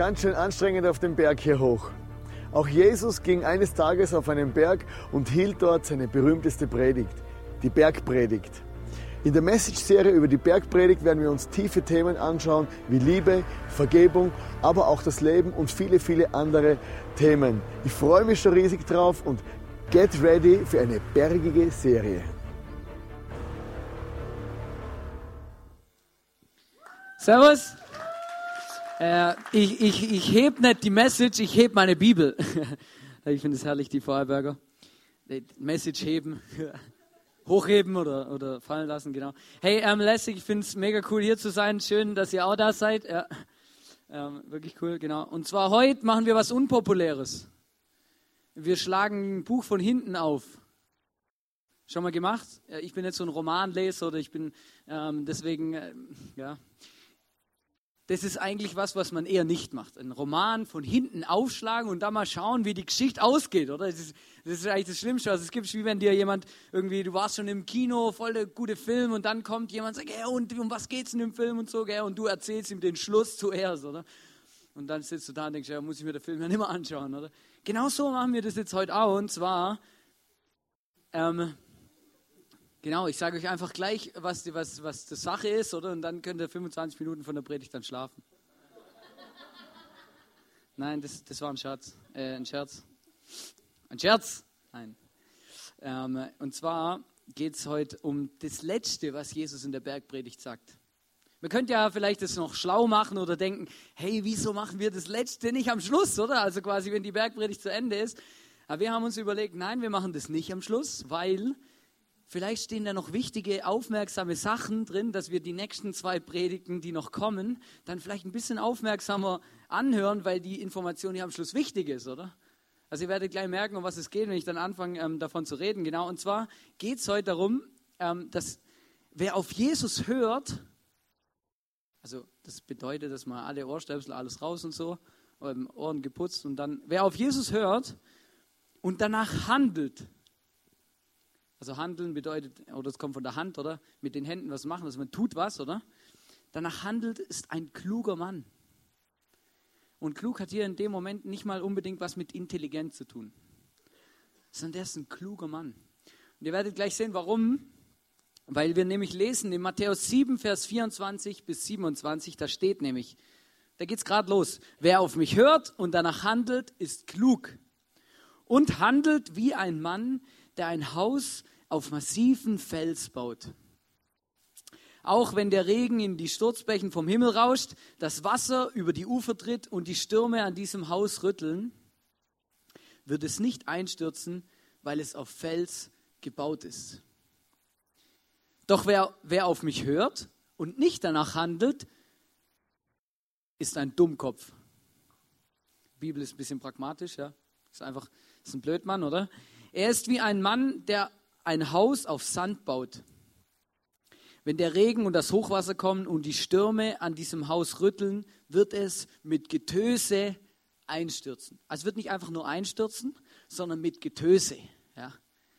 ganz schön anstrengend auf dem Berg hier hoch. Auch Jesus ging eines Tages auf einen Berg und hielt dort seine berühmteste Predigt, die Bergpredigt. In der Message-Serie über die Bergpredigt werden wir uns tiefe Themen anschauen, wie Liebe, Vergebung, aber auch das Leben und viele, viele andere Themen. Ich freue mich schon riesig drauf und get ready für eine bergige Serie. Servus. Äh, ich, ich, ich heb nicht die Message, ich heb meine Bibel. ich finde es herrlich, die Vorarlberger. Message heben, hochheben oder, oder fallen lassen, genau. Hey, ähm, lässig, ich finde es mega cool hier zu sein. Schön, dass ihr auch da seid. Ja. Ähm, wirklich cool, genau. Und zwar heute machen wir was Unpopuläres. Wir schlagen ein Buch von hinten auf. Schon mal gemacht? Ich bin jetzt so ein Romanleser oder ich bin ähm, deswegen, äh, ja, das ist eigentlich was, was man eher nicht macht. Ein Roman von hinten aufschlagen und dann mal schauen, wie die Geschichte ausgeht, oder? Das ist, das ist eigentlich das Schlimmste, was es gibt. Wie wenn dir jemand irgendwie, du warst schon im Kino, voll der gute Film und dann kommt jemand und sagt, ja, und um was geht's in dem Film und so, gell? Und du erzählst ihm den Schluss zuerst, oder? Und dann sitzt du da und denkst, ja, muss ich mir den Film ja nicht mehr anschauen, oder? Genau so machen wir das jetzt heute auch. Und zwar, ähm, Genau, ich sage euch einfach gleich, was die, was, was die Sache ist, oder? Und dann könnt ihr 25 Minuten von der Predigt dann schlafen. Nein, das, das war ein Scherz. Äh, ein Scherz. Ein Scherz? Nein. Ähm, und zwar geht es heute um das Letzte, was Jesus in der Bergpredigt sagt. Man könnte ja vielleicht das noch schlau machen oder denken, hey, wieso machen wir das Letzte nicht am Schluss, oder? Also quasi, wenn die Bergpredigt zu Ende ist. Aber wir haben uns überlegt, nein, wir machen das nicht am Schluss, weil Vielleicht stehen da noch wichtige, aufmerksame Sachen drin, dass wir die nächsten zwei Predigten, die noch kommen, dann vielleicht ein bisschen aufmerksamer anhören, weil die Information hier am Schluss wichtig ist, oder? Also ihr werdet gleich merken, um was es geht, wenn ich dann anfange, ähm, davon zu reden. Genau, und zwar geht es heute darum, ähm, dass wer auf Jesus hört, also das bedeutet, dass man alle Ohrstöpsel, alles raus und so, ähm, Ohren geputzt und dann, wer auf Jesus hört und danach handelt, also handeln bedeutet, oder es kommt von der Hand, oder? Mit den Händen was machen, also man tut was, oder? Danach handelt, ist ein kluger Mann. Und klug hat hier in dem Moment nicht mal unbedingt was mit Intelligenz zu tun, sondern der ist ein kluger Mann. Und ihr werdet gleich sehen, warum. Weil wir nämlich lesen in Matthäus 7, Vers 24 bis 27, da steht nämlich, da geht es gerade los. Wer auf mich hört und danach handelt, ist klug und handelt wie ein Mann, der ein Haus auf massiven Fels baut. Auch wenn der Regen in die Sturzbächen vom Himmel rauscht, das Wasser über die Ufer tritt und die Stürme an diesem Haus rütteln, wird es nicht einstürzen, weil es auf Fels gebaut ist. Doch wer, wer auf mich hört und nicht danach handelt, ist ein Dummkopf. Die Bibel ist ein bisschen pragmatisch, ja. Ist einfach, ist ein Blödmann, oder? Er ist wie ein Mann, der ein Haus auf Sand baut. Wenn der Regen und das Hochwasser kommen und die Stürme an diesem Haus rütteln, wird es mit Getöse einstürzen. Also es wird nicht einfach nur einstürzen, sondern mit Getöse. Ja?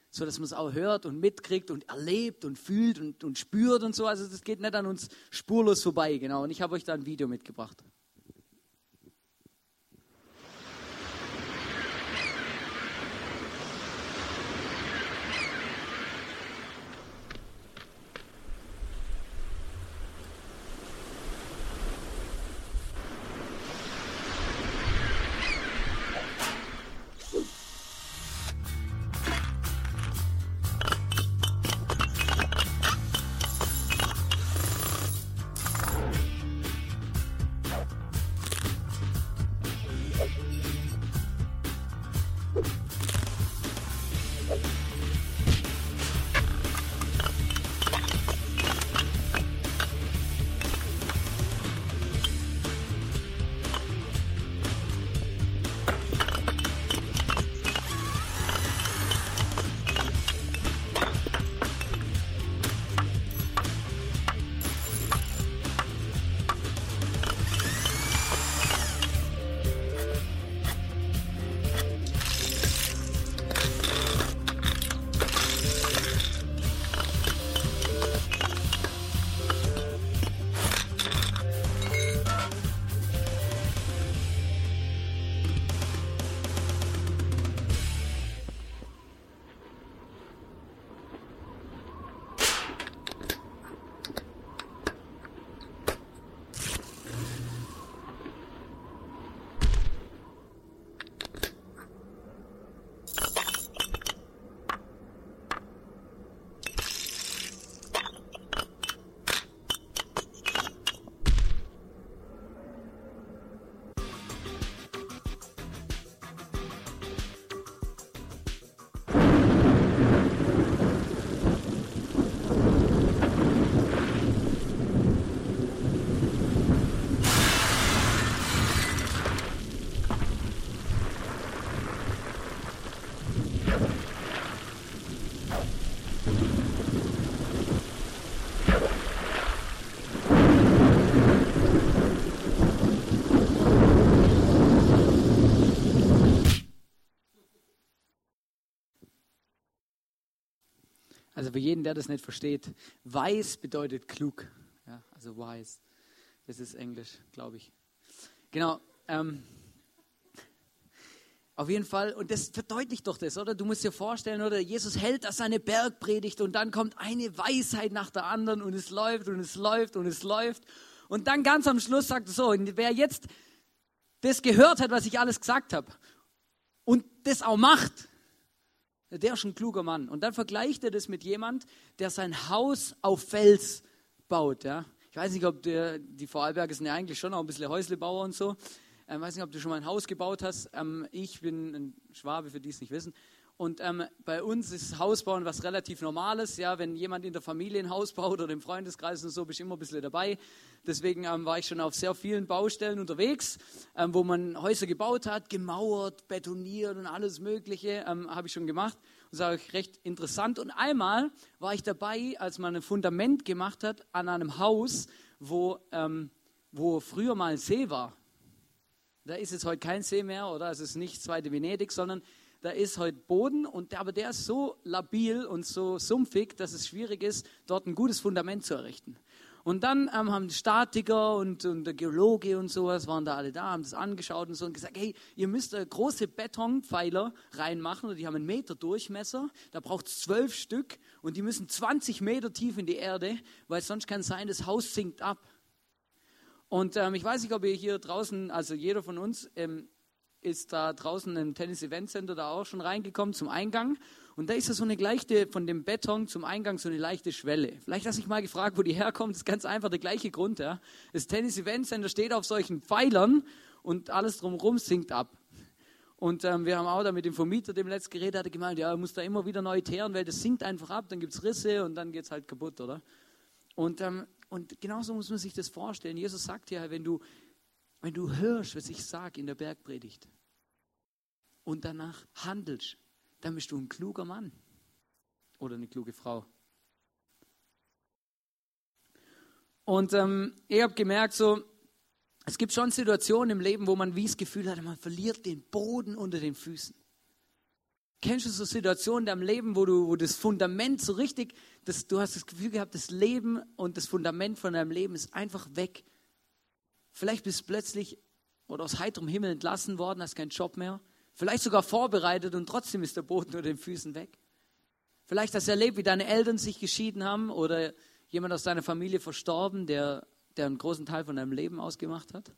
So dass man es auch hört und mitkriegt und erlebt und fühlt und, und spürt und so. Also das geht nicht an uns spurlos vorbei, genau. Und ich habe euch da ein Video mitgebracht. Also für jeden, der das nicht versteht, weiß bedeutet klug. Ja, also wise. Das ist Englisch, glaube ich. Genau. Ähm, auf jeden Fall, und das verdeutlicht doch das, oder? Du musst dir vorstellen, oder? Jesus hält da seine Bergpredigt und dann kommt eine Weisheit nach der anderen und es läuft und es läuft und es läuft. Und dann ganz am Schluss sagt er so, wer jetzt das gehört hat, was ich alles gesagt habe und das auch macht, der ist ein kluger Mann. Und dann vergleicht er das mit jemand, der sein Haus auf Fels baut. Ja? Ich weiß nicht, ob der, die Vorarlberger sind ja eigentlich schon auch ein bisschen Häuslebauer und so. Ich ähm, weiß nicht, ob du schon mal ein Haus gebaut hast. Ähm, ich bin ein Schwabe, für die es nicht wissen. Und ähm, bei uns ist Hausbauen was relativ Normales. Ja, wenn jemand in der Familie ein Haus baut oder im Freundeskreis und so, bist du immer ein bisschen dabei. Deswegen ähm, war ich schon auf sehr vielen Baustellen unterwegs, ähm, wo man Häuser gebaut hat, gemauert, betoniert und alles Mögliche ähm, habe ich schon gemacht. Das war recht interessant. Und einmal war ich dabei, als man ein Fundament gemacht hat an einem Haus, wo, ähm, wo früher mal ein See war. Da ist jetzt heute kein See mehr, oder? Es ist nicht zweite Venedig, sondern da ist heute Boden, und aber der ist so labil und so sumpfig, dass es schwierig ist, dort ein gutes Fundament zu errichten. Und dann ähm, haben die Statiker und, und, der Geologe und sowas, waren da alle da, haben das angeschaut und so und gesagt, hey, ihr müsst äh, große Betonpfeiler reinmachen, und die haben einen Meter Durchmesser, da braucht es zwölf Stück und die müssen 20 Meter tief in die Erde, weil sonst kann es sein, das Haus sinkt ab. Und ähm, ich weiß nicht, ob ihr hier draußen, also jeder von uns ähm, ist da draußen im Tennis Event Center da auch schon reingekommen zum Eingang. Und da ist ja so eine leichte, von dem Beton zum Eingang so eine leichte Schwelle. Vielleicht hast du dich mal gefragt, wo die herkommt. Das ist ganz einfach der gleiche Grund. Ja. Das Tennis Event Center steht auf solchen Pfeilern und alles drumherum sinkt ab. Und ähm, wir haben auch da mit dem Vermieter, dem letzten geredet, hat er gemeint, ja, muss da immer wieder neu teeren, weil das sinkt einfach ab, dann gibt es Risse und dann geht es halt kaputt, oder? Und, ähm, und genauso muss man sich das vorstellen. Jesus sagt ja, wenn du wenn du hörst, was ich sage in der Bergpredigt und danach handelst, dann bist du ein kluger Mann oder eine kluge Frau. Und ähm, ich habe gemerkt, so, es gibt schon Situationen im Leben, wo man wie das Gefühl hat, man verliert den Boden unter den Füßen. Kennst du so Situationen in deinem Leben, wo du, wo das Fundament so richtig, das, du hast das Gefühl gehabt, das Leben und das Fundament von deinem Leben ist einfach weg. Vielleicht bist du plötzlich oder aus heiterem Himmel entlassen worden, hast keinen Job mehr. Vielleicht sogar vorbereitet und trotzdem ist der Boden unter den Füßen weg. Vielleicht hast du erlebt, wie deine Eltern sich geschieden haben oder jemand aus deiner Familie verstorben, der, der einen großen Teil von deinem Leben ausgemacht hat.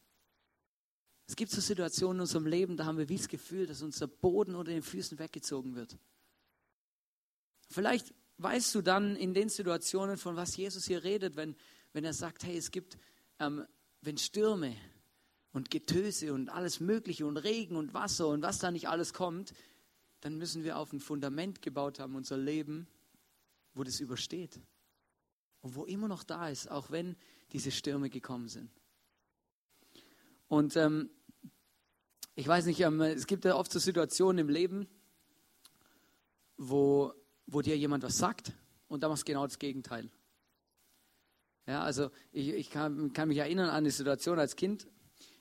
Es gibt so Situationen in unserem Leben, da haben wir wie das Gefühl, dass unser Boden unter den Füßen weggezogen wird. Vielleicht weißt du dann in den Situationen, von was Jesus hier redet, wenn, wenn er sagt, hey, es gibt ähm, wenn Stürme und Getöse und alles Mögliche und Regen und Wasser und was da nicht alles kommt, dann müssen wir auf ein Fundament gebaut haben, unser Leben, wo das übersteht. Und wo immer noch da ist, auch wenn diese Stürme gekommen sind. Und ähm, ich weiß nicht, ähm, es gibt ja oft so Situationen im Leben, wo, wo dir jemand was sagt und da machst du genau das Gegenteil. Ja, also ich, ich kann, kann, mich erinnern an eine Situation als Kind.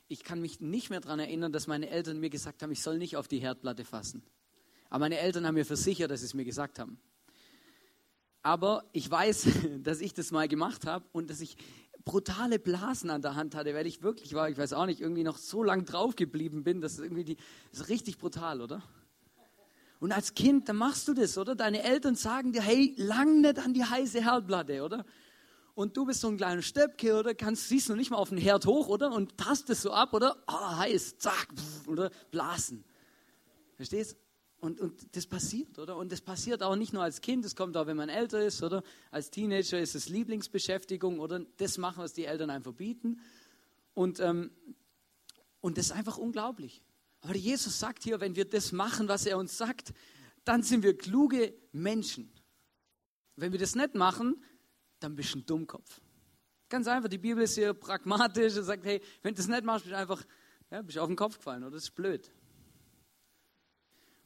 Ich kann mich nicht mehr daran erinnern, dass meine Eltern mir gesagt haben, ich soll nicht auf die Herdplatte fassen. Aber meine Eltern haben mir versichert, dass sie es mir gesagt haben. Aber ich weiß, dass ich das mal gemacht habe und dass ich brutale Blasen an der Hand hatte, weil ich wirklich war, ich weiß auch nicht, irgendwie noch so lang drauf geblieben bin, dass irgendwie die, das ist richtig brutal, oder? Und als Kind, dann machst du das, oder? Deine Eltern sagen dir, hey, lang nicht an die heiße Herdplatte, oder? Und du bist so ein kleiner Stöpke, oder? Kannst, siehst du nicht mal auf den Herd hoch, oder? Und tastest so ab, oder? Oh, heiß, zack, oder? Blasen. Verstehst? Und, und das passiert, oder? Und das passiert auch nicht nur als Kind, das kommt auch, wenn man älter ist, oder? Als Teenager ist es Lieblingsbeschäftigung, oder? Das machen, was die Eltern einem verbieten. Und, ähm, und das ist einfach unglaublich. Aber Jesus sagt hier, wenn wir das machen, was er uns sagt, dann sind wir kluge Menschen. Wenn wir das nicht machen, dann bist du ein Dummkopf. Ganz einfach, die Bibel ist hier pragmatisch und sagt, hey, wenn du das nicht machst, bist du einfach ja, bist auf den Kopf gefallen oder das ist blöd.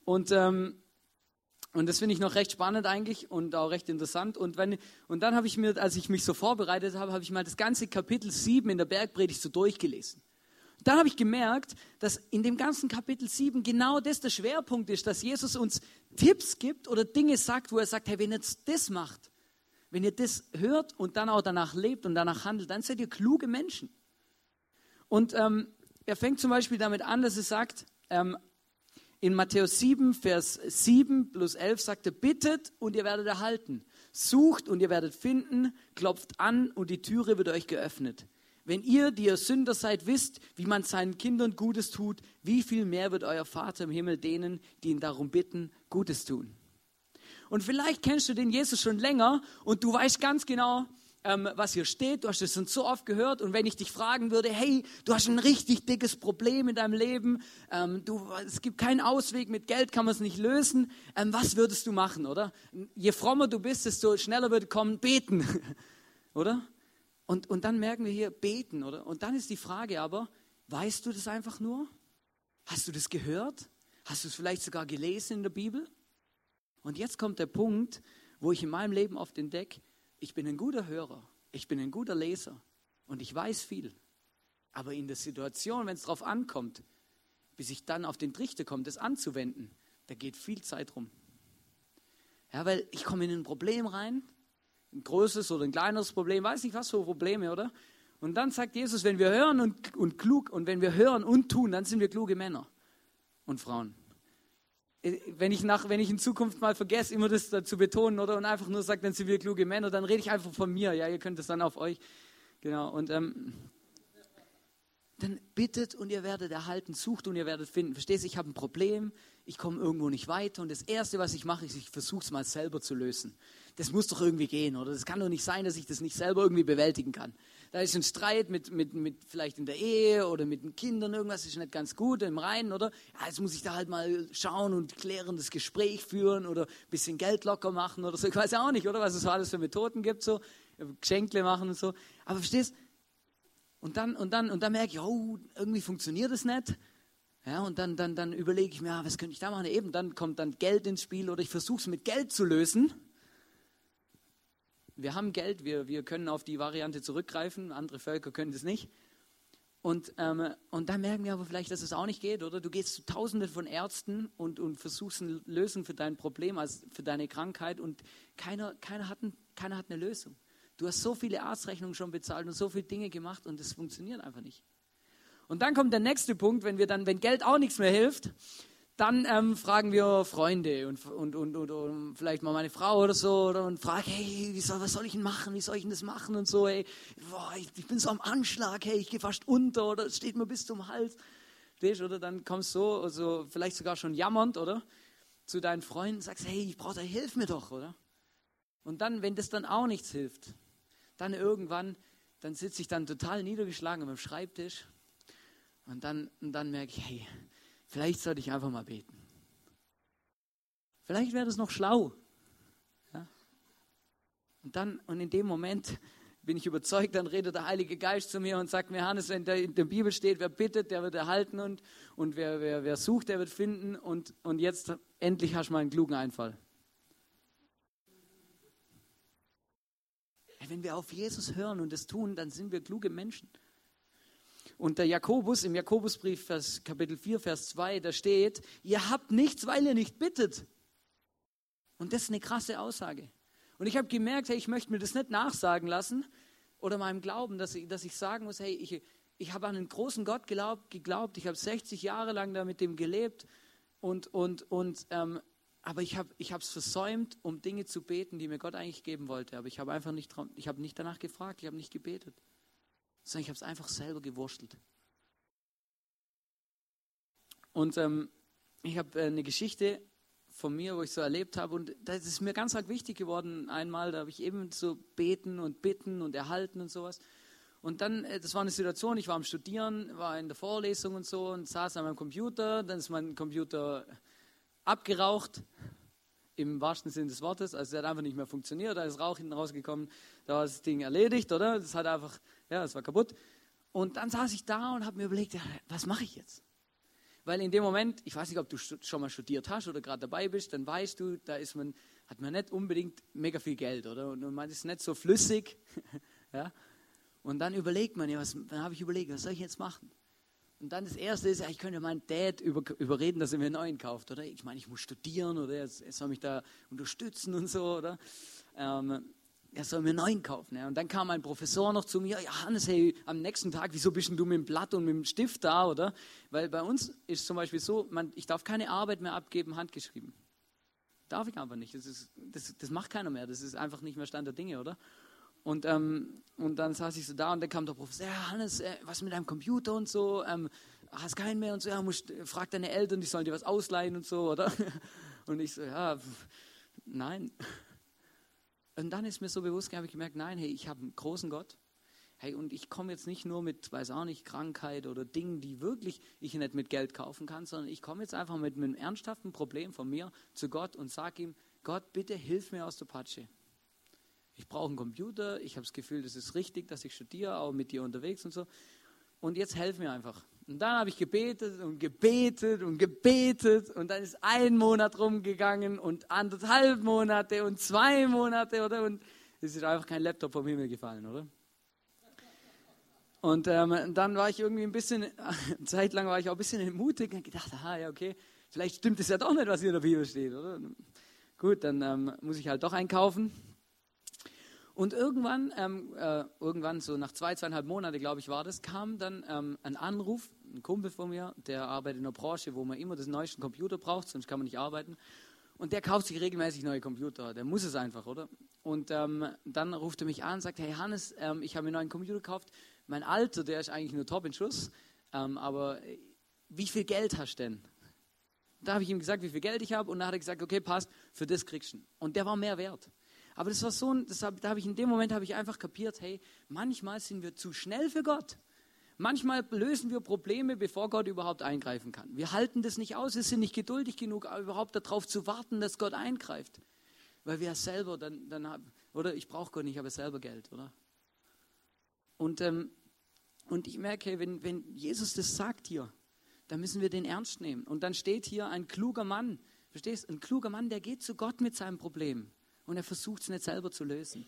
Und, ähm, und das finde ich noch recht spannend eigentlich und auch recht interessant. Und, wenn, und dann habe ich mir, als ich mich so vorbereitet habe, habe ich mal das ganze Kapitel 7 in der Bergpredigt so durchgelesen. dann habe ich gemerkt, dass in dem ganzen Kapitel 7 genau das der Schwerpunkt ist, dass Jesus uns Tipps gibt oder Dinge sagt, wo er sagt, hey, wenn ihr das macht, wenn ihr das hört und dann auch danach lebt und danach handelt, dann seid ihr kluge Menschen. Und ähm, er fängt zum Beispiel damit an, dass er sagt, ähm, in Matthäus 7, Vers 7 plus 11 sagt er, bittet und ihr werdet erhalten. Sucht und ihr werdet finden, klopft an und die Türe wird euch geöffnet. Wenn ihr, die ihr Sünder seid, wisst, wie man seinen Kindern Gutes tut, wie viel mehr wird euer Vater im Himmel denen, die ihn darum bitten, Gutes tun. Und vielleicht kennst du den Jesus schon länger und du weißt ganz genau, ähm, was hier steht. Du hast es schon so oft gehört. Und wenn ich dich fragen würde, hey, du hast ein richtig dickes Problem in deinem Leben, ähm, du, es gibt keinen Ausweg, mit Geld kann man es nicht lösen, ähm, was würdest du machen, oder? Je frommer du bist, desto schneller wird kommen, beten, oder? Und, und dann merken wir hier beten, oder? Und dann ist die Frage aber, weißt du das einfach nur? Hast du das gehört? Hast du es vielleicht sogar gelesen in der Bibel? Und jetzt kommt der Punkt, wo ich in meinem Leben oft entdecke, ich bin ein guter Hörer, ich bin ein guter Leser und ich weiß viel. Aber in der Situation, wenn es darauf ankommt, bis ich dann auf den Trichter komme, das anzuwenden, da geht viel Zeit rum. Ja, weil ich komme in ein Problem rein ein großes oder ein kleineres Problem, weiß nicht was für Probleme, oder? Und dann sagt Jesus, wenn wir hören und, und klug und wenn wir hören und tun, dann sind wir kluge Männer und Frauen. Äh, wenn ich, nach, wenn ich in Zukunft mal vergesse, immer das zu betonen oder und einfach nur sage, dann sind wir kluge Männer, dann rede ich einfach von mir. Ja, ihr könnt das dann auf euch. Genau. Und ähm, dann bittet und ihr werdet erhalten, sucht und ihr werdet finden. Verstehst du, ich habe ein Problem, ich komme irgendwo nicht weiter und das Erste, was ich mache, ist, ich versuche es mal selber zu lösen. Das muss doch irgendwie gehen, oder? Das kann doch nicht sein, dass ich das nicht selber irgendwie bewältigen kann. Da ist ein Streit mit, mit, mit vielleicht in der Ehe oder mit den Kindern, irgendwas ist nicht ganz gut im Reinen, oder? Ja, jetzt muss ich da halt mal schauen und klärendes Gespräch führen oder ein bisschen Geld locker machen oder so. Ich weiß auch nicht, oder? Was es so alles für Methoden gibt, so. Geschenkle machen und so. Aber verstehst du? Und dann, und dann, und dann merke ich, oh, irgendwie funktioniert das nicht. Ja, und dann, dann, dann überlege ich mir, ah, was könnte ich da machen? Eben, dann kommt dann Geld ins Spiel oder ich versuche es mit Geld zu lösen. Wir haben Geld, wir, wir können auf die Variante zurückgreifen, andere Völker können das nicht. Und, ähm, und dann merken wir aber vielleicht, dass es auch nicht geht, oder? Du gehst zu Tausenden von Ärzten und, und versuchst eine Lösung für dein Problem, also für deine Krankheit und keiner, keiner, hat ein, keiner hat eine Lösung. Du hast so viele Arztrechnungen schon bezahlt und so viele Dinge gemacht und es funktioniert einfach nicht. Und dann kommt der nächste Punkt, wenn wir dann, wenn Geld auch nichts mehr hilft, dann ähm, fragen wir Freunde und, und, und, und, und, vielleicht mal meine Frau oder so oder, und fragen, hey, soll, was soll ich denn machen? Wie soll ich denn das machen? Und so, hey, boah, ich, ich, bin so am Anschlag, hey, ich gehe fast unter oder es steht mir bis zum Hals. Oder dann kommst du so, also vielleicht sogar schon jammernd, oder? Zu deinen Freunden sagst, hey, ich brauche da, hilf mir doch, oder? Und dann, wenn das dann auch nichts hilft, dann irgendwann, dann sitze ich dann total niedergeschlagen am Schreibtisch und dann, und dann merke ich, hey, vielleicht sollte ich einfach mal beten. Vielleicht wäre das noch schlau. Ja? Und dann, und in dem Moment bin ich überzeugt, dann redet der Heilige Geist zu mir und sagt mir, Hannes, wenn in der Bibel steht, wer bittet, der wird erhalten und, und wer, wer, wer sucht, der wird finden und, und jetzt endlich hast du mal einen klugen Einfall. Wenn wir auf Jesus hören und es tun, dann sind wir kluge Menschen. Und der Jakobus, im Jakobusbrief, Vers, Kapitel 4, Vers 2, da steht, ihr habt nichts, weil ihr nicht bittet. Und das ist eine krasse Aussage. Und ich habe gemerkt, hey, ich möchte mir das nicht nachsagen lassen oder meinem Glauben, dass ich, dass ich sagen muss, hey, ich, ich habe an einen großen Gott geglaubt, geglaubt ich habe 60 Jahre lang da mit dem gelebt und, und, und ähm, aber ich habe es versäumt, um Dinge zu beten, die mir Gott eigentlich geben wollte. Aber ich habe einfach nicht, ich habe nicht danach gefragt, ich habe nicht gebetet, sondern ich habe es einfach selber gewurstelt. Und ähm, ich habe äh, eine Geschichte von mir, wo ich so erlebt habe. Und das ist mir ganz arg wichtig geworden. Einmal, da habe ich eben so beten und bitten und erhalten und sowas. Und dann, äh, das war eine Situation, ich war am Studieren, war in der Vorlesung und so und saß an meinem Computer. Dann ist mein Computer abgeraucht, im wahrsten Sinne des Wortes. Also es hat einfach nicht mehr funktioniert, da ist Rauch hinten rausgekommen, da war das Ding erledigt, oder? Das hat einfach, ja, es war kaputt. Und dann saß ich da und habe mir überlegt, ja, was mache ich jetzt? Weil in dem Moment, ich weiß nicht, ob du schon mal studiert hast oder gerade dabei bist, dann weißt du, da ist man, hat man nicht unbedingt mega viel Geld, oder? Und man ist nicht so flüssig. ja? Und dann überlegt man, ja, was, dann habe ich überlegt, was soll ich jetzt machen? Und dann das Erste ist, ich könnte meinen Dad über, überreden, dass er mir einen neuen kauft, oder? Ich meine, ich muss studieren, oder? Er soll mich da unterstützen und so, oder? Ähm, er soll mir einen neuen kaufen. Ja. Und dann kam ein Professor noch zu mir, ja, Hannes, hey, am nächsten Tag, wieso bist du mit dem Blatt und mit dem Stift da, oder? Weil bei uns ist zum Beispiel so, man, ich darf keine Arbeit mehr abgeben, handgeschrieben. Darf ich aber nicht. Das, ist, das, das macht keiner mehr. Das ist einfach nicht mehr Stand der Dinge, oder? Und, ähm, und dann saß ich so da und dann kam der Professor, ja, Hannes, äh, was mit deinem Computer und so, ähm, hast keinen mehr und so, ja, musst, frag deine Eltern, die sollen dir was ausleihen und so, oder? Und ich so, ja, nein. Und dann ist mir so bewusst, habe ich gemerkt, nein, hey, ich habe einen großen Gott. Hey, und ich komme jetzt nicht nur mit, weiß auch nicht, Krankheit oder Dingen, die wirklich ich nicht mit Geld kaufen kann, sondern ich komme jetzt einfach mit einem ernsthaften Problem von mir zu Gott und sage ihm, Gott, bitte hilf mir aus der Patsche. Ich brauche einen Computer, ich habe das Gefühl, das ist richtig, dass ich studiere, auch mit dir unterwegs und so. Und jetzt helf mir einfach. Und dann habe ich gebetet und gebetet und gebetet und dann ist ein Monat rumgegangen und anderthalb Monate und zwei Monate, oder? Und es ist einfach kein Laptop vom Himmel gefallen, oder? Und ähm, dann war ich irgendwie ein bisschen, eine Zeit lang war ich auch ein bisschen entmutigt und gedacht, aha, ja, okay, vielleicht stimmt es ja doch nicht, was hier in der Bibel steht, oder? Gut, dann ähm, muss ich halt doch einkaufen. Und irgendwann, ähm, äh, irgendwann so nach zwei, zweieinhalb Monaten, glaube ich, war das, kam dann ähm, ein Anruf, ein Kumpel von mir, der arbeitet in einer Branche, wo man immer das neueste Computer braucht, sonst kann man nicht arbeiten. Und der kauft sich regelmäßig neue Computer, der muss es einfach, oder? Und ähm, dann ruft er mich an und sagt, hey Hannes, ähm, ich habe mir einen neuen Computer gekauft. Mein Alter, der ist eigentlich nur top in Schuss, ähm, aber äh, wie viel Geld hast du denn? Da habe ich ihm gesagt, wie viel Geld ich habe und dann hat er gesagt, okay, passt, für das kriegst du. Und der war mehr wert. Aber das war so, das hab, da habe ich in dem Moment habe ich einfach kapiert, hey, manchmal sind wir zu schnell für Gott. Manchmal lösen wir Probleme, bevor Gott überhaupt eingreifen kann. Wir halten das nicht aus, wir sind nicht geduldig genug, überhaupt darauf zu warten, dass Gott eingreift. Weil wir selber dann, dann haben, oder ich brauche Gott nicht, ich habe selber Geld, oder? Und, ähm, und ich merke, wenn, wenn Jesus das sagt hier, dann müssen wir den ernst nehmen. Und dann steht hier ein kluger Mann, verstehst? Ein kluger Mann, der geht zu Gott mit seinem Problem und er versucht es nicht selber zu lösen.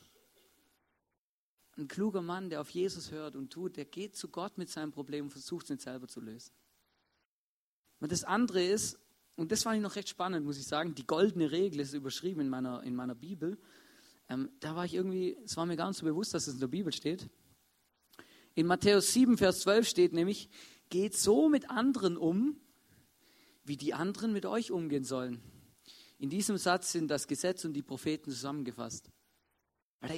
Ein kluger Mann, der auf Jesus hört und tut, der geht zu Gott mit seinem Problem und versucht es nicht selber zu lösen. Und das andere ist, und das fand ich noch recht spannend, muss ich sagen, die goldene Regel ist überschrieben in meiner, in meiner Bibel. Ähm, da war ich irgendwie, es war mir gar nicht so bewusst, dass es in der Bibel steht. In Matthäus 7, Vers 12 steht nämlich, geht so mit anderen um, wie die anderen mit euch umgehen sollen. In diesem Satz sind das Gesetz und die Propheten zusammengefasst.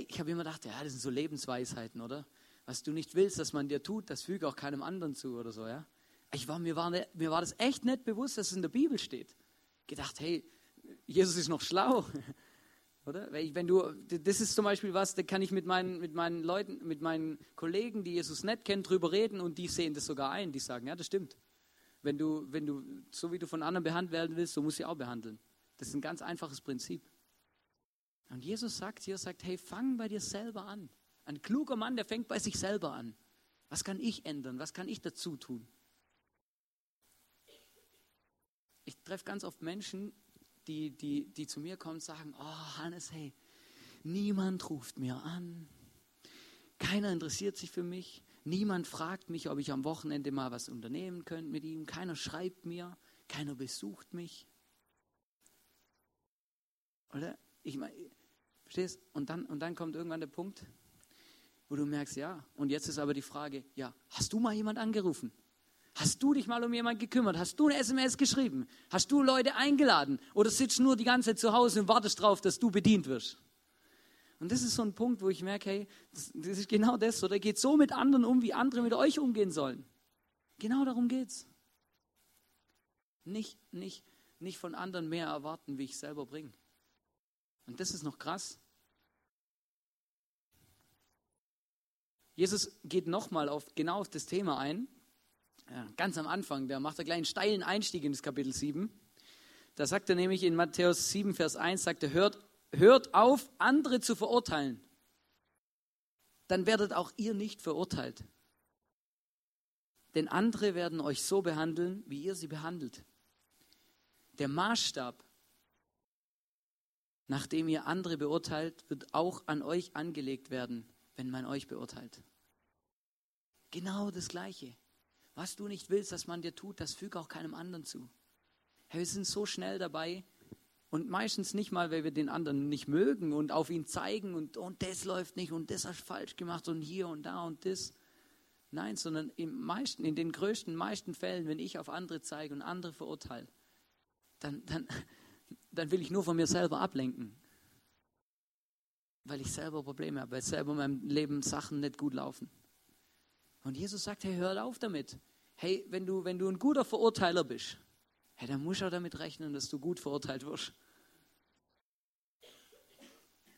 Ich habe immer gedacht, ja, das sind so Lebensweisheiten, oder? Was du nicht willst, dass man dir tut, das füge auch keinem anderen zu oder so, ja? Ich war, mir, war, mir war das echt nicht bewusst, dass es in der Bibel steht. Gedacht, hey, Jesus ist noch schlau. Oder? Wenn du, das ist zum Beispiel was, da kann ich mit meinen, mit meinen Leuten, mit meinen Kollegen, die Jesus nicht kennen, drüber reden und die sehen das sogar ein. Die sagen, ja, das stimmt. Wenn du, wenn du, so wie du von anderen behandelt werden willst, so musst du auch behandeln. Das ist ein ganz einfaches Prinzip. Und Jesus sagt hier, sagt, hey, fang bei dir selber an. Ein kluger Mann, der fängt bei sich selber an. Was kann ich ändern? Was kann ich dazu tun? Ich treffe ganz oft Menschen, die, die, die zu mir kommen und sagen, oh Hannes, hey, niemand ruft mir an. Keiner interessiert sich für mich. Niemand fragt mich, ob ich am Wochenende mal was unternehmen könnte mit ihm. Keiner schreibt mir. Keiner besucht mich. Oder? Ich meine, verstehst? Und dann, und dann kommt irgendwann der Punkt, wo du merkst, ja, und jetzt ist aber die Frage, ja, hast du mal jemand angerufen? Hast du dich mal um jemanden gekümmert? Hast du eine SMS geschrieben? Hast du Leute eingeladen? Oder sitzt nur die ganze Zeit zu Hause und wartest darauf, dass du bedient wirst? Und das ist so ein Punkt, wo ich merke, hey, das, das ist genau das. Oder geht so mit anderen um, wie andere mit euch umgehen sollen. Genau darum geht's. Nicht, nicht, nicht von anderen mehr erwarten, wie ich selber bringe. Und das ist noch krass. Jesus geht nochmal auf, genau auf das Thema ein. Ja, ganz am Anfang, der macht einen kleinen steilen Einstieg in das Kapitel 7. Da sagt er nämlich in Matthäus 7, Vers 1, sagt er, hört, hört auf, andere zu verurteilen. Dann werdet auch ihr nicht verurteilt. Denn andere werden euch so behandeln, wie ihr sie behandelt. Der Maßstab, nachdem ihr andere beurteilt, wird auch an euch angelegt werden, wenn man euch beurteilt. Genau das Gleiche. Was du nicht willst, dass man dir tut, das füge auch keinem anderen zu. Hey, wir sind so schnell dabei und meistens nicht mal, weil wir den anderen nicht mögen und auf ihn zeigen und, und das läuft nicht und das hast du falsch gemacht und hier und da und das. Nein, sondern im meisten, in den größten, meisten Fällen, wenn ich auf andere zeige und andere verurteile, dann, dann, dann will ich nur von mir selber ablenken. Weil ich selber Probleme habe, weil selber in meinem Leben Sachen nicht gut laufen. Und Jesus sagt, hey, hör auf damit. Hey, wenn du, wenn du ein guter Verurteiler bist, hey, dann musst du auch damit rechnen, dass du gut verurteilt wirst.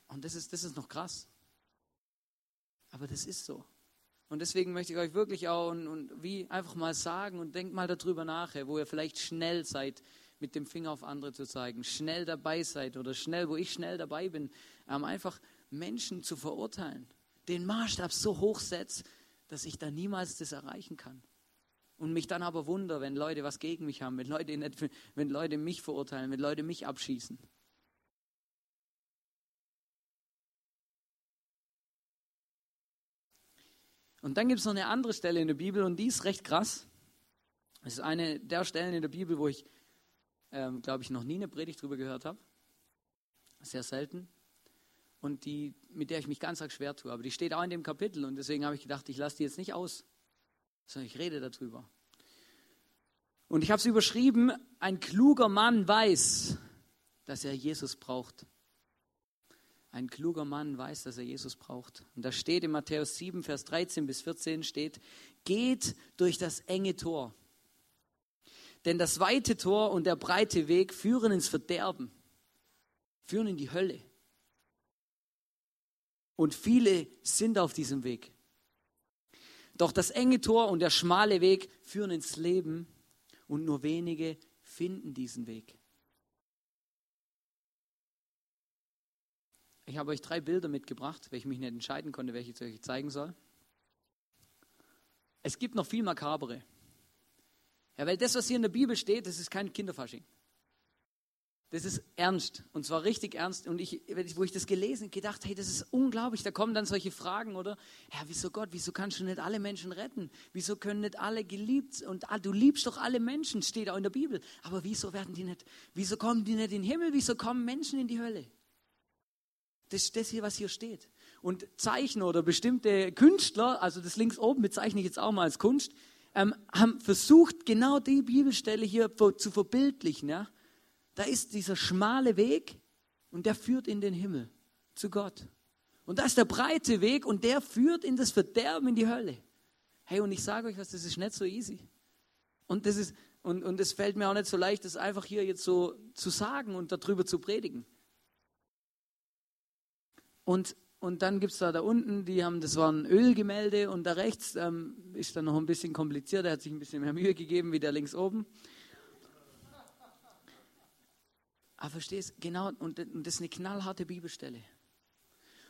Und das ist, das ist noch krass. Aber das ist so. Und deswegen möchte ich euch wirklich auch und, und wie einfach mal sagen und denkt mal darüber nach, wo ihr vielleicht schnell seid, mit dem Finger auf andere zu zeigen, schnell dabei seid oder schnell, wo ich schnell dabei bin, ähm, einfach Menschen zu verurteilen, den Maßstab so hoch setzt, dass ich da niemals das erreichen kann. Und mich dann aber wunder, wenn Leute was gegen mich haben, wenn Leute, nicht, wenn Leute mich verurteilen, wenn Leute mich abschießen. Und dann gibt es noch eine andere Stelle in der Bibel und die ist recht krass. Es ist eine der Stellen in der Bibel, wo ich, ähm, glaube ich, noch nie eine Predigt drüber gehört habe. Sehr selten. Und die, mit der ich mich ganz arg schwer tue. Aber die steht auch in dem Kapitel und deswegen habe ich gedacht, ich lasse die jetzt nicht aus, sondern ich rede darüber. Und ich habe es überschrieben, ein kluger Mann weiß, dass er Jesus braucht. Ein kluger Mann weiß, dass er Jesus braucht. Und da steht in Matthäus 7, Vers 13 bis 14 steht, geht durch das enge Tor. Denn das weite Tor und der breite Weg führen ins Verderben, führen in die Hölle. Und viele sind auf diesem Weg. Doch das enge Tor und der schmale Weg führen ins Leben und nur wenige finden diesen Weg. Ich habe euch drei Bilder mitgebracht, weil ich mich nicht entscheiden konnte, welche ich euch zeigen soll. Es gibt noch viel makabere. Ja, weil das, was hier in der Bibel steht, das ist kein Kinderfasching. Das ist ernst und zwar richtig ernst. Und ich, wo ich das gelesen habe, gedacht, hey, das ist unglaublich. Da kommen dann solche Fragen, oder? Ja, wieso Gott, wieso kannst du nicht alle Menschen retten? Wieso können nicht alle geliebt und ah, du liebst doch alle Menschen, steht auch in der Bibel. Aber wieso werden die nicht, wieso kommen die nicht in den Himmel? Wieso kommen Menschen in die Hölle? Das ist das hier, was hier steht. Und Zeichner oder bestimmte Künstler, also das links oben bezeichne ich jetzt auch mal als Kunst, ähm, haben versucht, genau die Bibelstelle hier zu verbildlichen. Ja? Da ist dieser schmale Weg und der führt in den Himmel zu Gott. Und da ist der breite Weg und der führt in das Verderben, in die Hölle. Hey, und ich sage euch was, das ist nicht so easy. Und das und, und fällt mir auch nicht so leicht, das einfach hier jetzt so zu sagen und darüber zu predigen. Und, und dann gibt es da da unten, die haben, das waren Ölgemälde und da rechts ähm, ist dann noch ein bisschen kompliziert, er hat sich ein bisschen mehr Mühe gegeben wie der links oben. Aber verstehst, genau, und, und das ist eine knallharte Bibelstelle.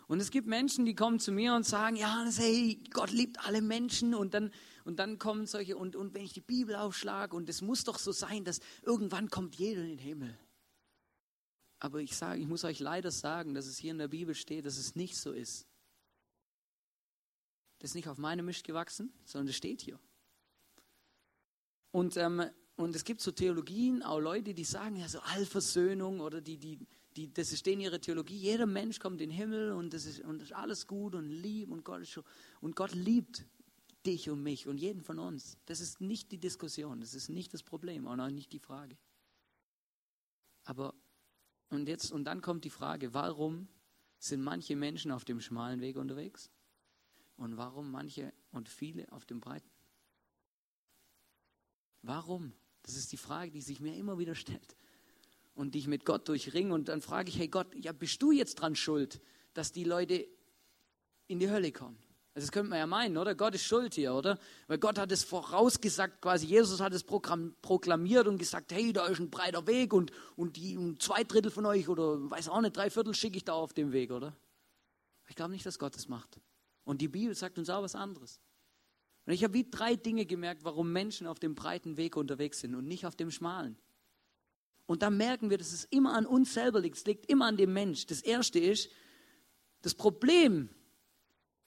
Und es gibt Menschen, die kommen zu mir und sagen, ja, hey, Gott liebt alle Menschen und dann, und dann kommen solche, und, und wenn ich die Bibel aufschlage und es muss doch so sein, dass irgendwann kommt jeder in den Himmel. Aber ich sage, ich muss euch leider sagen, dass es hier in der Bibel steht, dass es nicht so ist. Das ist nicht auf meine Misch gewachsen, sondern das steht hier. Und, ähm, und es gibt so Theologien, auch Leute, die sagen ja so Allversöhnung oder die, die, die, das steht in ihrer Theologie, jeder Mensch kommt in den Himmel und das ist, und das ist alles gut und lieb und Gott, ist und Gott liebt dich und mich und jeden von uns. Das ist nicht die Diskussion, das ist nicht das Problem und auch nicht die Frage. Aber und jetzt, und dann kommt die Frage, warum sind manche Menschen auf dem schmalen Weg unterwegs? Und warum manche und viele auf dem breiten? Warum? Das ist die Frage, die sich mir immer wieder stellt und die ich mit Gott durchringe. Und dann frage ich, hey Gott, ja, bist du jetzt dran schuld, dass die Leute in die Hölle kommen? Also das könnte man ja meinen, oder? Gott ist schuld hier, oder? Weil Gott hat es vorausgesagt, quasi Jesus hat es proklamiert und gesagt, hey, da ist ein breiter Weg und, und die und zwei Drittel von euch oder weiß auch nicht, drei Viertel schicke ich da auf dem Weg, oder? Ich glaube nicht, dass Gott das macht. Und die Bibel sagt uns auch was anderes. Und ich habe wie drei Dinge gemerkt, warum Menschen auf dem breiten Weg unterwegs sind und nicht auf dem schmalen. Und da merken wir, dass es immer an uns selber liegt. Es liegt immer an dem Mensch. Das erste ist, das Problem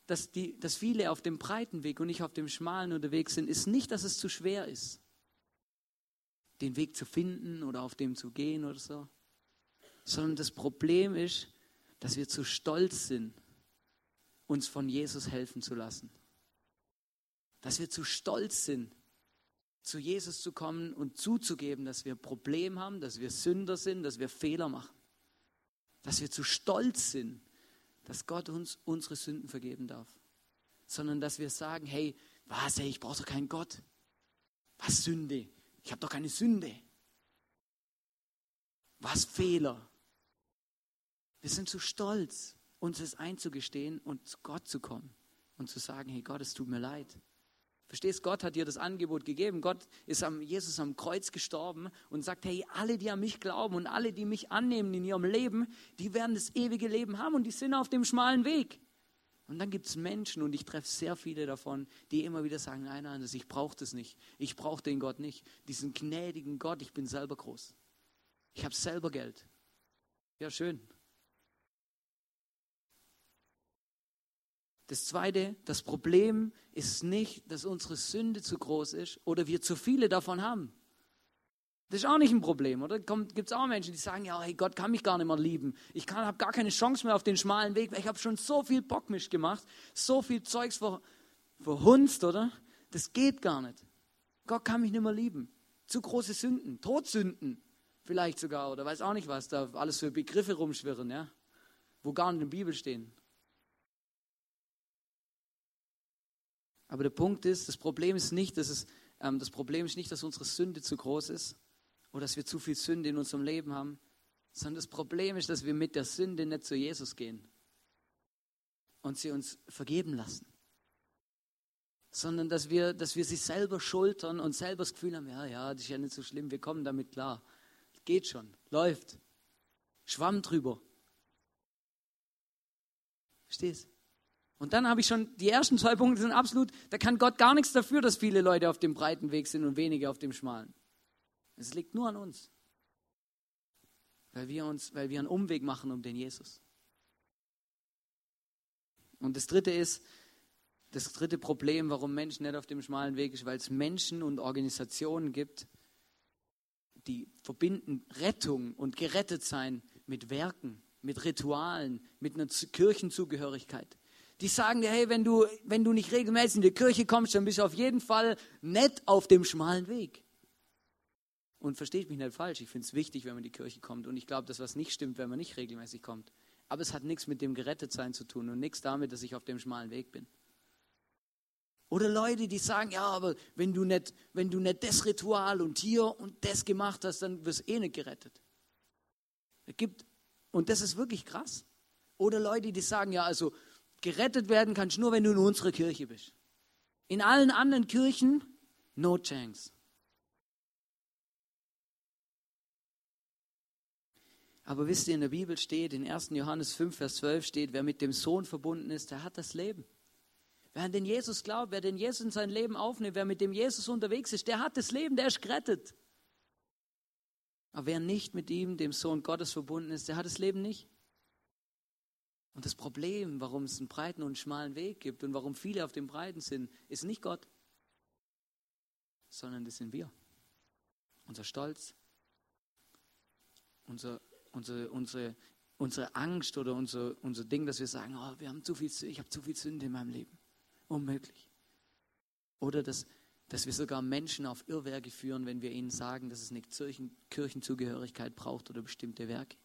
dass, die, dass viele auf dem breiten Weg und nicht auf dem schmalen unterwegs sind, ist nicht, dass es zu schwer ist, den Weg zu finden oder auf dem zu gehen oder so, sondern das Problem ist, dass wir zu stolz sind, uns von Jesus helfen zu lassen. Dass wir zu stolz sind, zu Jesus zu kommen und zuzugeben, dass wir ein Problem haben, dass wir Sünder sind, dass wir Fehler machen. Dass wir zu stolz sind, dass Gott uns unsere Sünden vergeben darf. Sondern dass wir sagen, hey, was, hey, ich brauche doch keinen Gott. Was Sünde? Ich habe doch keine Sünde. Was Fehler? Wir sind zu stolz, uns das einzugestehen und zu Gott zu kommen und zu sagen, hey Gott, es tut mir leid. Verstehst, Gott hat dir das Angebot gegeben. Gott ist am, Jesus am Kreuz gestorben und sagt, hey, alle, die an mich glauben und alle, die mich annehmen in ihrem Leben, die werden das ewige Leben haben und die sind auf dem schmalen Weg. Und dann gibt es Menschen, und ich treffe sehr viele davon, die immer wieder sagen, nein, nein, ich brauche das nicht. Ich brauche den Gott nicht. Diesen gnädigen Gott, ich bin selber groß. Ich habe selber Geld. Ja, schön. Das Zweite, das Problem ist nicht, dass unsere Sünde zu groß ist oder wir zu viele davon haben. Das ist auch nicht ein Problem, oder? Gibt es auch Menschen, die sagen, ja, hey, Gott kann mich gar nicht mehr lieben. Ich habe gar keine Chance mehr auf den schmalen Weg, weil ich habe schon so viel Bockmisch gemacht, so viel Zeugs ver, verhunzt, oder? Das geht gar nicht. Gott kann mich nicht mehr lieben. Zu große Sünden, Todsünden vielleicht sogar, oder weiß auch nicht was, da alles für Begriffe rumschwirren, ja? Wo gar nicht in der Bibel stehen. Aber der Punkt ist, das Problem ist nicht, dass es, ähm, das Problem ist nicht, dass unsere Sünde zu groß ist oder dass wir zu viel Sünde in unserem Leben haben, sondern das Problem ist, dass wir mit der Sünde nicht zu Jesus gehen und sie uns vergeben lassen, sondern dass wir, dass wir sie selber schultern und selber das Gefühl haben, ja, ja, das ist ja nicht so schlimm, wir kommen damit klar. Geht schon, läuft. Schwamm drüber. Verstehst? Und dann habe ich schon, die ersten zwei Punkte sind absolut, da kann Gott gar nichts dafür, dass viele Leute auf dem breiten Weg sind und wenige auf dem schmalen. Es liegt nur an uns. Weil wir uns, weil wir einen Umweg machen um den Jesus. Und das dritte ist, das dritte Problem, warum Menschen nicht auf dem schmalen Weg ist, weil es Menschen und Organisationen gibt, die verbinden Rettung und gerettet sein mit Werken, mit Ritualen, mit einer Kirchenzugehörigkeit. Die sagen dir, hey, wenn du, wenn du nicht regelmäßig in die Kirche kommst, dann bist du auf jeden Fall nett auf dem schmalen Weg. Und versteht mich nicht falsch, ich finde es wichtig, wenn man in die Kirche kommt. Und ich glaube, dass was nicht stimmt, wenn man nicht regelmäßig kommt. Aber es hat nichts mit dem Gerettetsein zu tun und nichts damit, dass ich auf dem schmalen Weg bin. Oder Leute, die sagen, ja, aber wenn du nicht, wenn du nicht das Ritual und hier und das gemacht hast, dann wirst du eh nicht gerettet. Es gibt, und das ist wirklich krass. Oder Leute, die sagen, ja, also gerettet werden kannst nur, wenn du in unserer Kirche bist. In allen anderen Kirchen, no chance. Aber wisst ihr, in der Bibel steht, in 1. Johannes 5, Vers 12 steht, wer mit dem Sohn verbunden ist, der hat das Leben. Wer an den Jesus glaubt, wer den Jesus in sein Leben aufnimmt, wer mit dem Jesus unterwegs ist, der hat das Leben, der ist gerettet. Aber wer nicht mit ihm, dem Sohn Gottes, verbunden ist, der hat das Leben nicht. Und das Problem, warum es einen breiten und schmalen Weg gibt und warum viele auf dem breiten sind, ist nicht Gott, sondern das sind wir. Unser Stolz, unser, unsere, unsere, unsere Angst oder unser, unser Ding, dass wir sagen, oh, wir haben zu viel, ich habe zu viel Sünde in meinem Leben. Unmöglich. Oder dass, dass wir sogar Menschen auf Irrwerke führen, wenn wir ihnen sagen, dass es eine Kirchen, Kirchenzugehörigkeit braucht oder bestimmte Werke.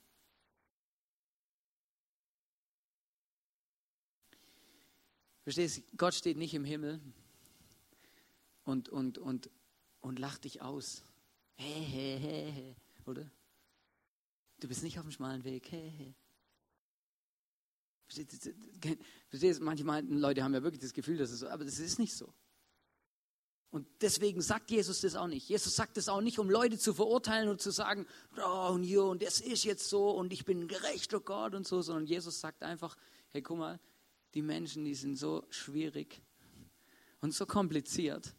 Verstehst du, Gott steht nicht im Himmel und, und, und, und lacht dich aus. Hey, hey, hey, hey, oder? Du bist nicht auf dem schmalen Weg. Hey, hey. Verstehst du, manchmal Leute haben ja wirklich das Gefühl, dass es so, aber das ist nicht so. Und deswegen sagt Jesus das auch nicht. Jesus sagt das auch nicht, um Leute zu verurteilen und zu sagen, oh, und das ist jetzt so, und ich bin gerechter Gott und so, sondern Jesus sagt einfach, hey, guck mal, die Menschen, die sind so schwierig und so kompliziert,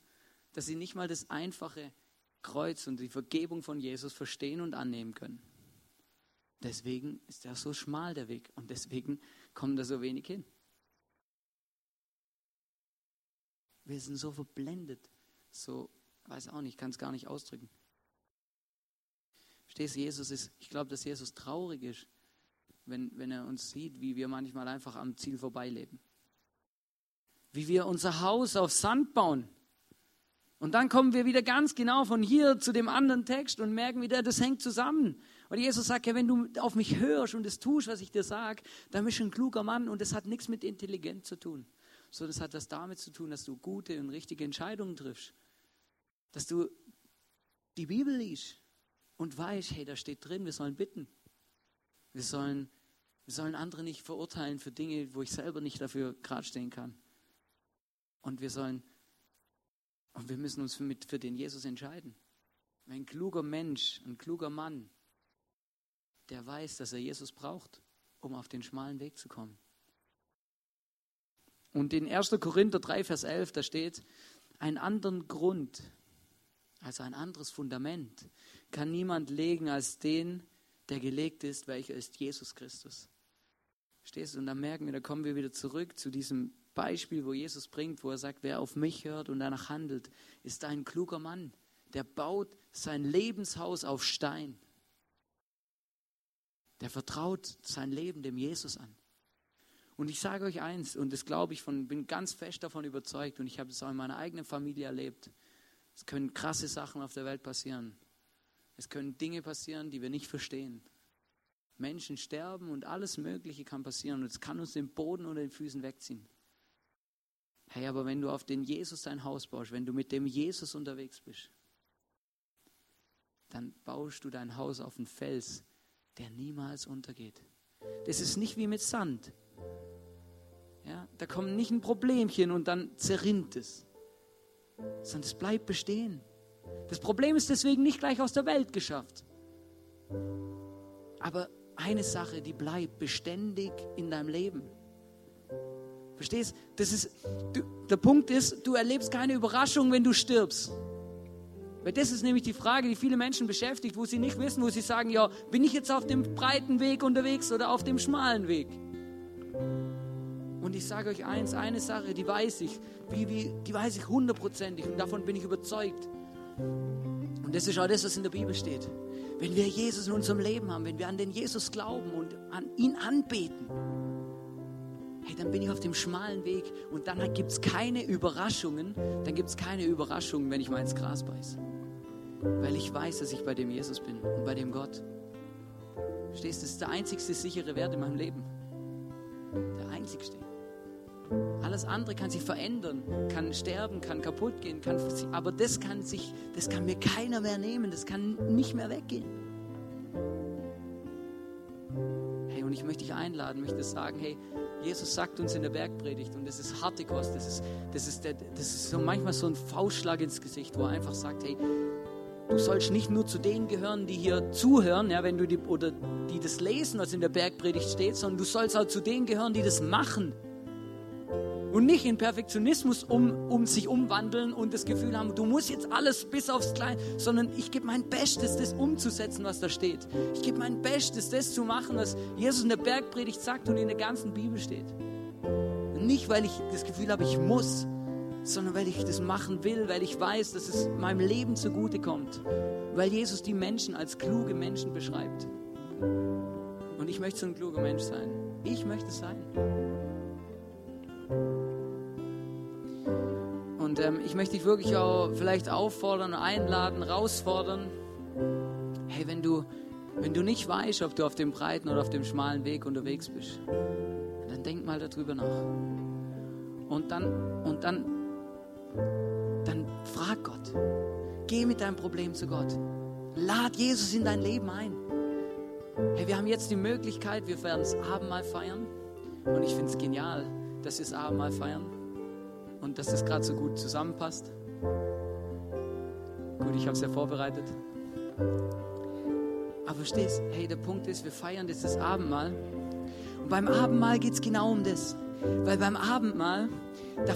dass sie nicht mal das einfache Kreuz und die Vergebung von Jesus verstehen und annehmen können. Deswegen ist er so schmal der Weg und deswegen kommt da so wenig hin. Wir sind so verblendet, so, weiß auch nicht, kann es gar nicht ausdrücken. Verstehst du, Jesus ist, ich glaube, dass Jesus traurig ist, wenn, wenn er uns sieht, wie wir manchmal einfach am Ziel vorbeileben. Wie wir unser Haus auf Sand bauen. Und dann kommen wir wieder ganz genau von hier zu dem anderen Text und merken wieder, das hängt zusammen. Und Jesus sagt ja, wenn du auf mich hörst und es tust, was ich dir sage, dann bist du ein kluger Mann und das hat nichts mit Intelligenz zu tun, sondern es hat das damit zu tun, dass du gute und richtige Entscheidungen triffst. Dass du die Bibel liest und weißt, hey, da steht drin, wir sollen bitten. Wir sollen, wir sollen andere nicht verurteilen für Dinge, wo ich selber nicht dafür gerade stehen kann. Und wir sollen und wir müssen uns für, mit, für den Jesus entscheiden. Ein kluger Mensch, ein kluger Mann, der weiß, dass er Jesus braucht, um auf den schmalen Weg zu kommen. Und in 1. Korinther 3, Vers 11, da steht, einen anderen Grund, also ein anderes Fundament, kann niemand legen als den, der gelegt ist, welcher ist Jesus Christus. Stehst du? Und dann merken wir, da kommen wir wieder zurück zu diesem Beispiel, wo Jesus bringt, wo er sagt, wer auf mich hört und danach handelt, ist ein kluger Mann, der baut sein Lebenshaus auf Stein. Der vertraut sein Leben dem Jesus an. Und ich sage euch eins, und das glaube ich, von, bin ganz fest davon überzeugt, und ich habe es auch in meiner eigenen Familie erlebt. Es können krasse Sachen auf der Welt passieren. Es können Dinge passieren, die wir nicht verstehen. Menschen sterben und alles Mögliche kann passieren. Und es kann uns den Boden unter den Füßen wegziehen. Hey, aber wenn du auf den Jesus dein Haus baust, wenn du mit dem Jesus unterwegs bist, dann baust du dein Haus auf einen Fels, der niemals untergeht. Das ist nicht wie mit Sand. Ja, da kommt nicht ein Problemchen und dann zerrinnt es, sondern es bleibt bestehen. Das Problem ist deswegen nicht gleich aus der Welt geschafft. Aber eine Sache, die bleibt beständig in deinem Leben. Verstehst? Das ist, du, der Punkt ist, du erlebst keine Überraschung, wenn du stirbst. Weil das ist nämlich die Frage, die viele Menschen beschäftigt, wo sie nicht wissen, wo sie sagen, ja, bin ich jetzt auf dem breiten Weg unterwegs oder auf dem schmalen Weg? Und ich sage euch eins, eine Sache, die weiß ich, wie, wie, die weiß ich hundertprozentig und davon bin ich überzeugt. Und das ist auch das, was in der Bibel steht. Wenn wir Jesus in unserem Leben haben, wenn wir an den Jesus glauben und an ihn anbeten, hey, dann bin ich auf dem schmalen Weg und dann gibt es keine Überraschungen, dann gibt es keine Überraschungen, wenn ich mal ins Gras beiße. Weil ich weiß, dass ich bei dem Jesus bin und bei dem Gott. Stehst, das ist der einzigste sichere Wert in meinem Leben. Der einzigste. Alles andere kann sich verändern, kann sterben, kann kaputt gehen, kann, aber das kann sich, das kann mir keiner mehr nehmen, das kann nicht mehr weggehen. Hey, und ich möchte dich einladen, möchte sagen, hey, Jesus sagt uns in der Bergpredigt, und das ist harte Kost, das ist, das ist, der, das ist so manchmal so ein Faustschlag ins Gesicht, wo er einfach sagt, hey, du sollst nicht nur zu denen gehören, die hier zuhören, ja, wenn du die, oder die das lesen, was in der Bergpredigt steht, sondern du sollst auch zu denen gehören, die das machen. Und nicht in Perfektionismus um, um sich umwandeln und das Gefühl haben, du musst jetzt alles bis aufs Kleine, sondern ich gebe mein Bestes, das umzusetzen, was da steht. Ich gebe mein Bestes, das zu machen, was Jesus in der Bergpredigt sagt und in der ganzen Bibel steht. Nicht, weil ich das Gefühl habe, ich muss, sondern weil ich das machen will, weil ich weiß, dass es meinem Leben zugute kommt. Weil Jesus die Menschen als kluge Menschen beschreibt. Und ich möchte so ein kluger Mensch sein. Ich möchte sein. Und ähm, ich möchte dich wirklich auch vielleicht auffordern, einladen, herausfordern. Hey, wenn du, wenn du nicht weißt, ob du auf dem breiten oder auf dem schmalen Weg unterwegs bist, dann denk mal darüber nach. Und dann, und dann, dann frag Gott. Geh mit deinem Problem zu Gott. Lad Jesus in dein Leben ein. Hey, wir haben jetzt die Möglichkeit, wir werden das Abendmahl feiern. Und ich finde es genial, dass wir das Abendmahl feiern und dass das gerade so gut zusammenpasst. Gut, ich habe es ja vorbereitet. Aber verstehst, hey, der Punkt ist, wir feiern jetzt das Abendmahl. Und beim Abendmahl geht es genau um das. Weil beim Abendmahl, da,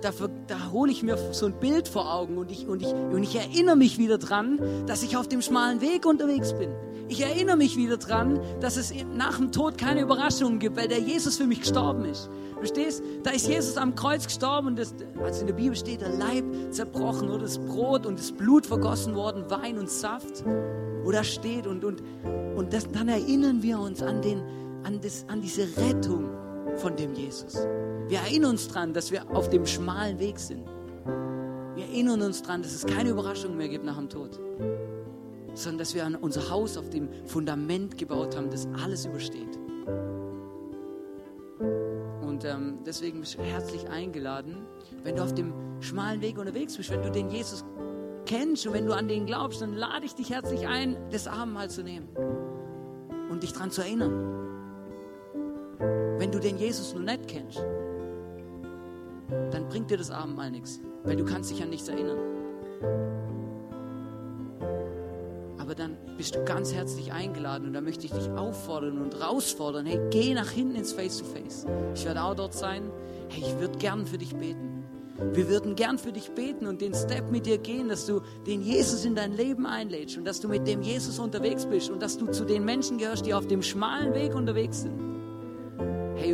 da, da hole ich mir so ein Bild vor Augen und ich, und, ich, und ich erinnere mich wieder dran, dass ich auf dem schmalen Weg unterwegs bin. Ich erinnere mich wieder dran, dass es nach dem Tod keine Überraschungen gibt, weil der Jesus für mich gestorben ist. Verstehst? Da ist Jesus am Kreuz gestorben und das, also in der Bibel steht, der Leib zerbrochen oder das Brot und das Blut vergossen worden, Wein und Saft. Wo das steht und, und, und das, dann erinnern wir uns an, den, an, das, an diese Rettung von dem Jesus. Wir erinnern uns daran, dass wir auf dem schmalen Weg sind. Wir erinnern uns daran, dass es keine Überraschung mehr gibt nach dem Tod, sondern dass wir unser Haus auf dem Fundament gebaut haben, das alles übersteht. Und ähm, deswegen bist du herzlich eingeladen, wenn du auf dem schmalen Weg unterwegs bist, wenn du den Jesus kennst und wenn du an den glaubst, dann lade ich dich herzlich ein, das Abendmahl zu nehmen und dich daran zu erinnern. Wenn du den Jesus noch nicht kennst, dann bringt dir das Abendmahl nichts, weil du kannst dich an nichts erinnern. Aber dann bist du ganz herzlich eingeladen und da möchte ich dich auffordern und herausfordern. Hey, geh nach hinten ins Face-to-Face. -face. Ich werde auch dort sein. Hey, ich würde gern für dich beten. Wir würden gern für dich beten und den Step mit dir gehen, dass du den Jesus in dein Leben einlädst und dass du mit dem Jesus unterwegs bist und dass du zu den Menschen gehörst, die auf dem schmalen Weg unterwegs sind.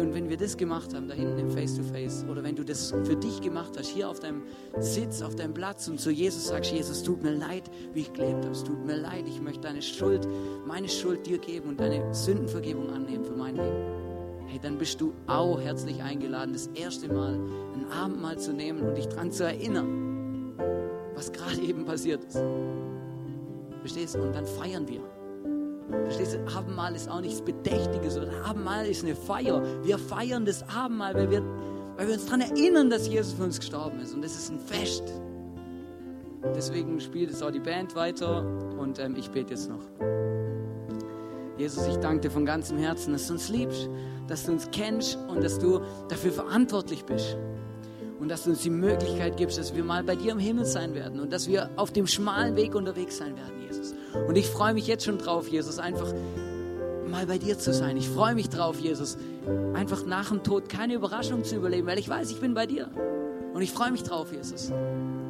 Und wenn wir das gemacht haben, da hinten im Face-to-Face, -face, oder wenn du das für dich gemacht hast, hier auf deinem Sitz, auf deinem Platz und zu Jesus sagst, Jesus, tut mir leid, wie ich gelebt habe, es tut mir leid, ich möchte deine Schuld, meine Schuld dir geben und deine Sündenvergebung annehmen für mein Leben. Hey, dann bist du auch herzlich eingeladen, das erste Mal ein Abendmahl zu nehmen und dich daran zu erinnern, was gerade eben passiert ist. Verstehst du? Und dann feiern wir. Verstehst du, Abendmahl ist auch nichts Bedächtiges, sondern Abendmahl ist eine Feier. Wir feiern das Abendmahl, weil wir, weil wir uns daran erinnern, dass Jesus für uns gestorben ist. Und das ist ein Fest. Deswegen spielt es auch die Band weiter und ähm, ich bete jetzt noch. Jesus, ich danke dir von ganzem Herzen, dass du uns liebst, dass du uns kennst und dass du dafür verantwortlich bist. Und dass du uns die Möglichkeit gibst, dass wir mal bei dir im Himmel sein werden und dass wir auf dem schmalen Weg unterwegs sein werden, Jesus. Und ich freue mich jetzt schon drauf, Jesus, einfach mal bei dir zu sein. Ich freue mich drauf, Jesus, einfach nach dem Tod keine Überraschung zu überleben, weil ich weiß, ich bin bei dir. Und ich freue mich drauf, Jesus.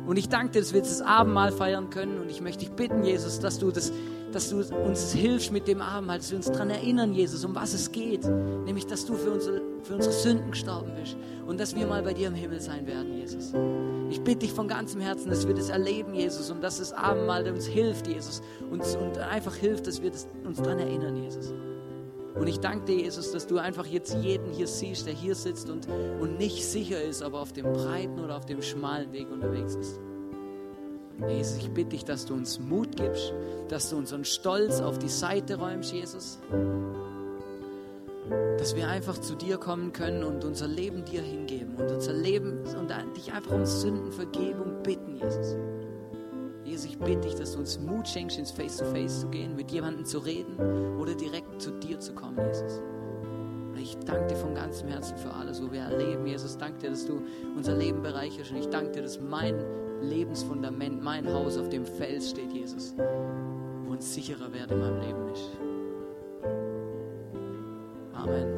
Und ich danke dir, dass wir jetzt das Abendmahl feiern können. Und ich möchte dich bitten, Jesus, dass du, das, dass du uns hilfst mit dem Abendmahl, dass wir uns daran erinnern, Jesus, um was es geht. Nämlich, dass du für unsere, für unsere Sünden gestorben bist. Und dass wir mal bei dir im Himmel sein werden, Jesus. Ich bitte dich von ganzem Herzen, dass wir das erleben, Jesus. Und dass das Abendmahl uns hilft, Jesus. Uns, und einfach hilft, dass wir das, uns daran erinnern, Jesus. Und ich danke dir, Jesus, dass du einfach jetzt jeden hier siehst, der hier sitzt und, und nicht sicher ist, ob er auf dem breiten oder auf dem schmalen Weg unterwegs ist. Jesus, ich bitte dich, dass du uns Mut gibst, dass du unseren Stolz auf die Seite räumst, Jesus. Dass wir einfach zu dir kommen können und unser Leben dir hingeben und unser Leben und dich einfach um Sündenvergebung bitten, Jesus. Jesus, ich bitte dich, dass du uns Mut schenkst, ins Face-to-Face -face zu gehen, mit jemandem zu reden oder direkt zu dir zu kommen, Jesus. Ich danke dir von ganzem Herzen für alles, wo wir erleben, Jesus. Danke dir, dass du unser Leben bereicherst. Und ich danke dir, dass mein Lebensfundament, mein Haus auf dem Fels steht, Jesus, wo uns sicherer werde in meinem Leben ist. Amen.